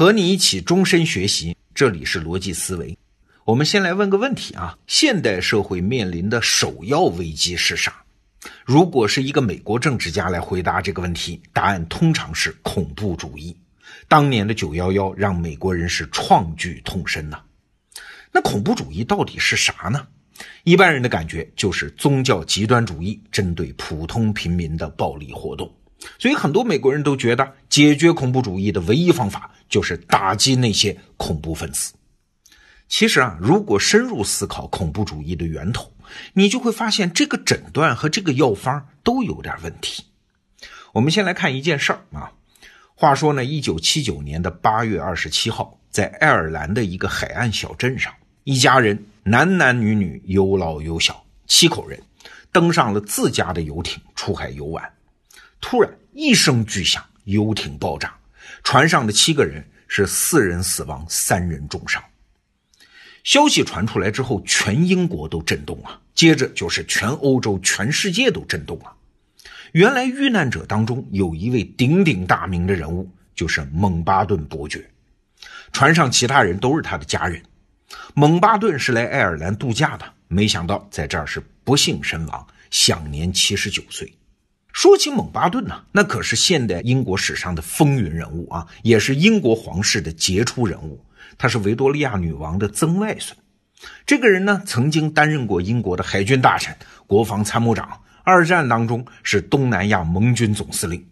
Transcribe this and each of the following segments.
和你一起终身学习，这里是逻辑思维。我们先来问个问题啊：现代社会面临的首要危机是啥？如果是一个美国政治家来回答这个问题，答案通常是恐怖主义。当年的九幺幺让美国人是创举痛深呐。那恐怖主义到底是啥呢？一般人的感觉就是宗教极端主义针对普通平民的暴力活动。所以很多美国人都觉得，解决恐怖主义的唯一方法就是打击那些恐怖分子。其实啊，如果深入思考恐怖主义的源头，你就会发现这个诊断和这个药方都有点问题。我们先来看一件事儿啊。话说呢，一九七九年的八月二十七号，在爱尔兰的一个海岸小镇上，一家人男男女女，有老有小，七口人，登上了自家的游艇出海游玩。突然一声巨响，游艇爆炸，船上的七个人是四人死亡，三人重伤。消息传出来之后，全英国都震动了，接着就是全欧洲、全世界都震动了。原来遇难者当中有一位鼎鼎大名的人物，就是蒙巴顿伯爵。船上其他人都是他的家人。蒙巴顿是来爱尔兰度假的，没想到在这儿是不幸身亡，享年七十九岁。说起蒙巴顿呢，那可是现代英国史上的风云人物啊，也是英国皇室的杰出人物。他是维多利亚女王的曾外孙。这个人呢，曾经担任过英国的海军大臣、国防参谋长。二战当中是东南亚盟军总司令，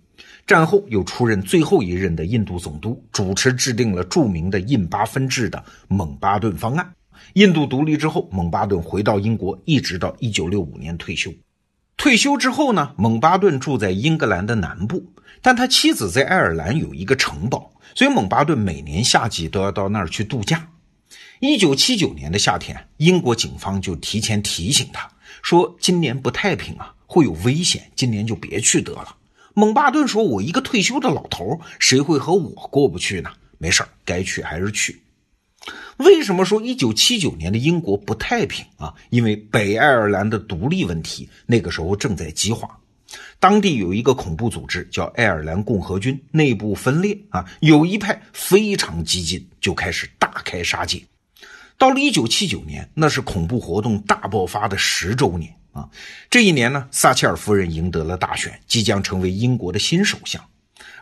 战后又出任最后一任的印度总督，主持制定了著名的印巴分治的蒙巴顿方案。印度独立之后，蒙巴顿回到英国，一直到一九六五年退休。退休之后呢，蒙巴顿住在英格兰的南部，但他妻子在爱尔兰有一个城堡，所以蒙巴顿每年夏季都要到那儿去度假。一九七九年的夏天，英国警方就提前提醒他说：“今年不太平啊。”会有危险，今年就别去得了。蒙巴顿说：“我一个退休的老头，谁会和我过不去呢？没事该去还是去。”为什么说一九七九年的英国不太平啊？因为北爱尔兰的独立问题那个时候正在激化，当地有一个恐怖组织叫爱尔兰共和军，内部分裂啊，有一派非常激进，就开始大开杀戒。到了一九七九年，那是恐怖活动大爆发的十周年。啊，这一年呢，撒切尔夫人赢得了大选，即将成为英国的新首相。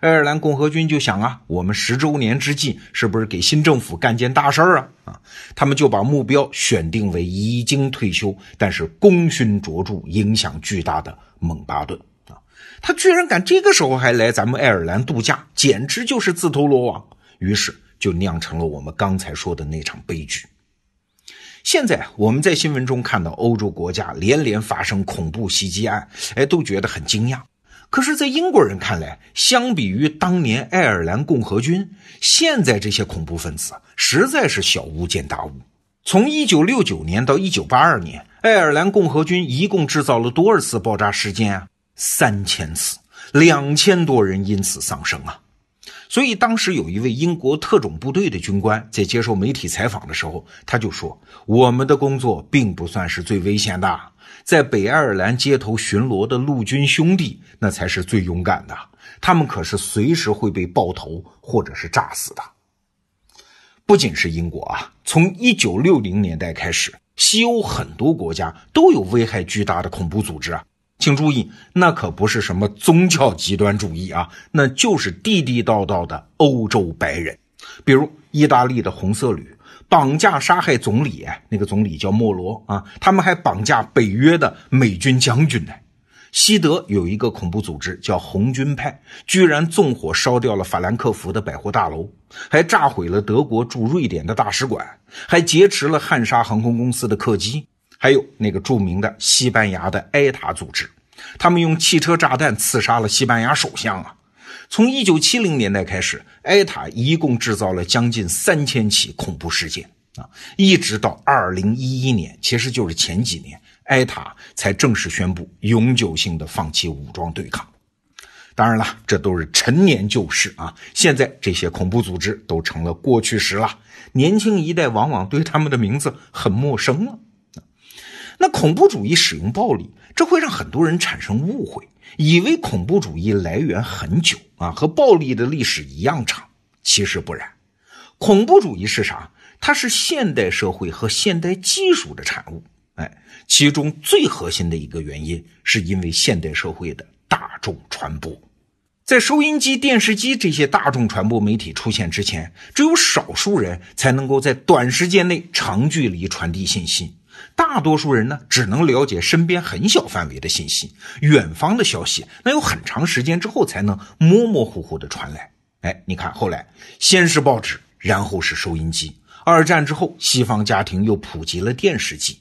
爱尔兰共和军就想啊，我们十周年之际，是不是给新政府干件大事儿啊？啊，他们就把目标选定为已经退休，但是功勋卓著、影响巨大的蒙巴顿啊。他居然敢这个时候还来咱们爱尔兰度假，简直就是自投罗网。于是就酿成了我们刚才说的那场悲剧。现在我们在新闻中看到欧洲国家连连发生恐怖袭击案，哎，都觉得很惊讶。可是，在英国人看来，相比于当年爱尔兰共和军，现在这些恐怖分子实在是小巫见大巫。从1969年到1982年，爱尔兰共和军一共制造了多少次爆炸事件啊？三千次，两千多人因此丧生啊！所以当时有一位英国特种部队的军官在接受媒体采访的时候，他就说：“我们的工作并不算是最危险的，在北爱尔兰街头巡逻的陆军兄弟那才是最勇敢的，他们可是随时会被爆头或者是炸死的。”不仅是英国啊，从一九六零年代开始，西欧很多国家都有危害巨大的恐怖组织啊。请注意，那可不是什么宗教极端主义啊，那就是地地道道的欧洲白人。比如意大利的红色旅绑架杀害总理，那个总理叫莫罗啊，他们还绑架北约的美军将军呢。西德有一个恐怖组织叫红军派，居然纵火烧掉了法兰克福的百货大楼，还炸毁了德国驻瑞典的大使馆，还劫持了汉莎航空公司的客机。还有那个著名的西班牙的埃塔组织，他们用汽车炸弹刺杀了西班牙首相啊！从一九七零年代开始，埃塔一共制造了将近三千起恐怖事件啊，一直到二零一一年，其实就是前几年，埃塔才正式宣布永久性的放弃武装对抗。当然了，这都是陈年旧事啊，现在这些恐怖组织都成了过去时了，年轻一代往往对他们的名字很陌生了。那恐怖主义使用暴力，这会让很多人产生误会，以为恐怖主义来源很久啊，和暴力的历史一样长。其实不然，恐怖主义是啥？它是现代社会和现代技术的产物。哎，其中最核心的一个原因，是因为现代社会的大众传播。在收音机、电视机这些大众传播媒体出现之前，只有少数人才能够在短时间内长距离传递信息。大多数人呢，只能了解身边很小范围的信息，远方的消息，那有很长时间之后才能模模糊糊的传来。哎，你看，后来先是报纸，然后是收音机。二战之后，西方家庭又普及了电视机。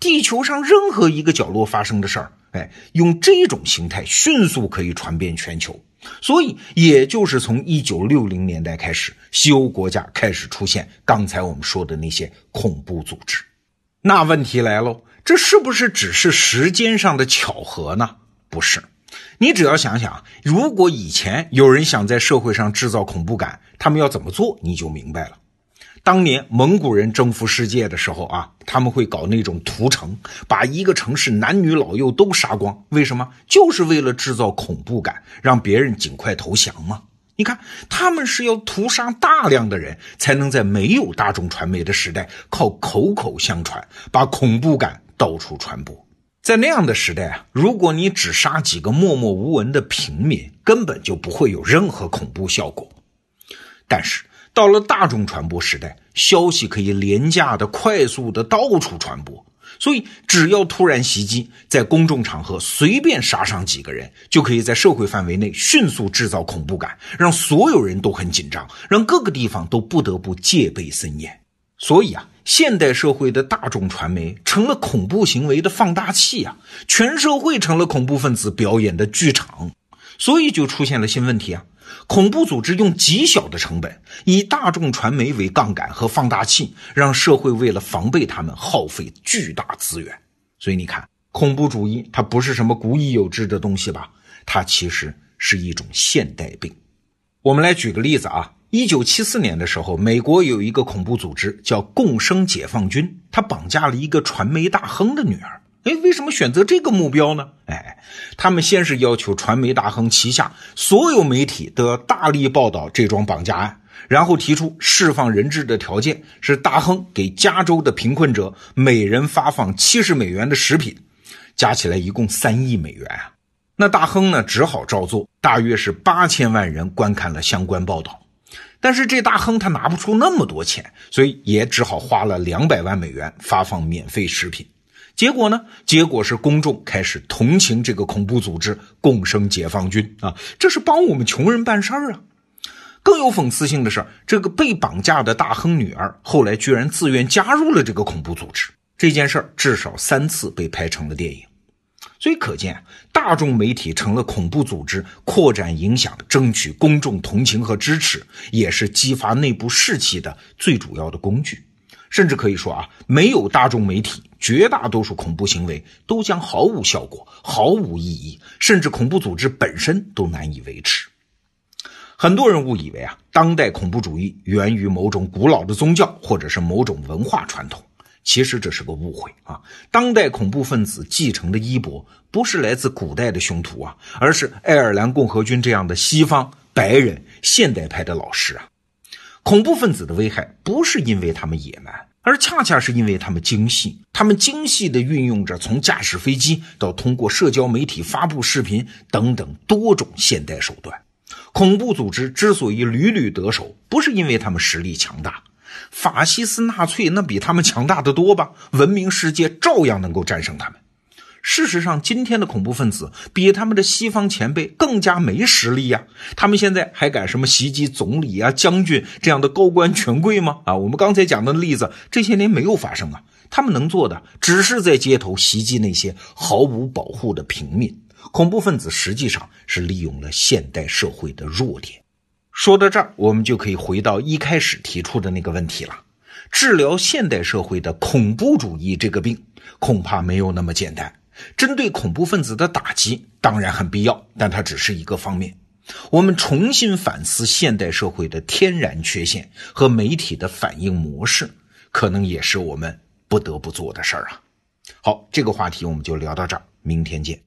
地球上任何一个角落发生的事儿，哎，用这种形态迅速可以传遍全球。所以，也就是从一九六零年代开始，西欧国家开始出现刚才我们说的那些恐怖组织。那问题来喽，这是不是只是时间上的巧合呢？不是，你只要想想，如果以前有人想在社会上制造恐怖感，他们要怎么做，你就明白了。当年蒙古人征服世界的时候啊，他们会搞那种屠城，把一个城市男女老幼都杀光。为什么？就是为了制造恐怖感，让别人尽快投降嘛。你看，他们是要屠杀大量的人，才能在没有大众传媒的时代，靠口口相传，把恐怖感到处传播。在那样的时代啊，如果你只杀几个默默无闻的平民，根本就不会有任何恐怖效果。但是，到了大众传播时代，消息可以廉价的、快速的到处传播，所以只要突然袭击，在公众场合随便杀上几个人，就可以在社会范围内迅速制造恐怖感，让所有人都很紧张，让各个地方都不得不戒备森严。所以啊，现代社会的大众传媒成了恐怖行为的放大器啊，全社会成了恐怖分子表演的剧场，所以就出现了新问题啊。恐怖组织用极小的成本，以大众传媒为杠杆和放大器，让社会为了防备他们耗费巨大资源。所以你看，恐怖主义它不是什么古已有之的东西吧？它其实是一种现代病。我们来举个例子啊，一九七四年的时候，美国有一个恐怖组织叫共生解放军，他绑架了一个传媒大亨的女儿。哎，为什么选择这个目标呢？哎，他们先是要求传媒大亨旗下所有媒体都要大力报道这桩绑架案，然后提出释放人质的条件是大亨给加州的贫困者每人发放七十美元的食品，加起来一共三亿美元啊。那大亨呢，只好照做，大约是八千万人观看了相关报道，但是这大亨他拿不出那么多钱，所以也只好花了两百万美元发放免费食品。结果呢？结果是公众开始同情这个恐怖组织“共生解放军”啊，这是帮我们穷人办事儿啊。更有讽刺性的是，这个被绑架的大亨女儿后来居然自愿加入了这个恐怖组织。这件事儿至少三次被拍成了电影，所以可见，大众媒体成了恐怖组织扩展影响、争取公众同情和支持，也是激发内部士气的最主要的工具。甚至可以说啊，没有大众媒体，绝大多数恐怖行为都将毫无效果、毫无意义，甚至恐怖组织本身都难以维持。很多人误以为啊，当代恐怖主义源于某种古老的宗教或者是某种文化传统，其实这是个误会啊。当代恐怖分子继承的衣钵，不是来自古代的凶徒啊，而是爱尔兰共和军这样的西方白人现代派的老师啊。恐怖分子的危害不是因为他们野蛮，而恰恰是因为他们精细。他们精细地运用着从驾驶飞机到通过社交媒体发布视频等等多种现代手段。恐怖组织之所以屡屡得手，不是因为他们实力强大，法西斯纳粹那比他们强大的多吧？文明世界照样能够战胜他们。事实上，今天的恐怖分子比他们的西方前辈更加没实力呀！他们现在还敢什么袭击总理啊、将军这样的高官权贵吗？啊，我们刚才讲的例子，这些年没有发生啊。他们能做的，只是在街头袭击那些毫无保护的平民。恐怖分子实际上是利用了现代社会的弱点。说到这儿，我们就可以回到一开始提出的那个问题了：治疗现代社会的恐怖主义这个病，恐怕没有那么简单。针对恐怖分子的打击当然很必要，但它只是一个方面。我们重新反思现代社会的天然缺陷和媒体的反应模式，可能也是我们不得不做的事儿啊。好，这个话题我们就聊到这儿，明天见。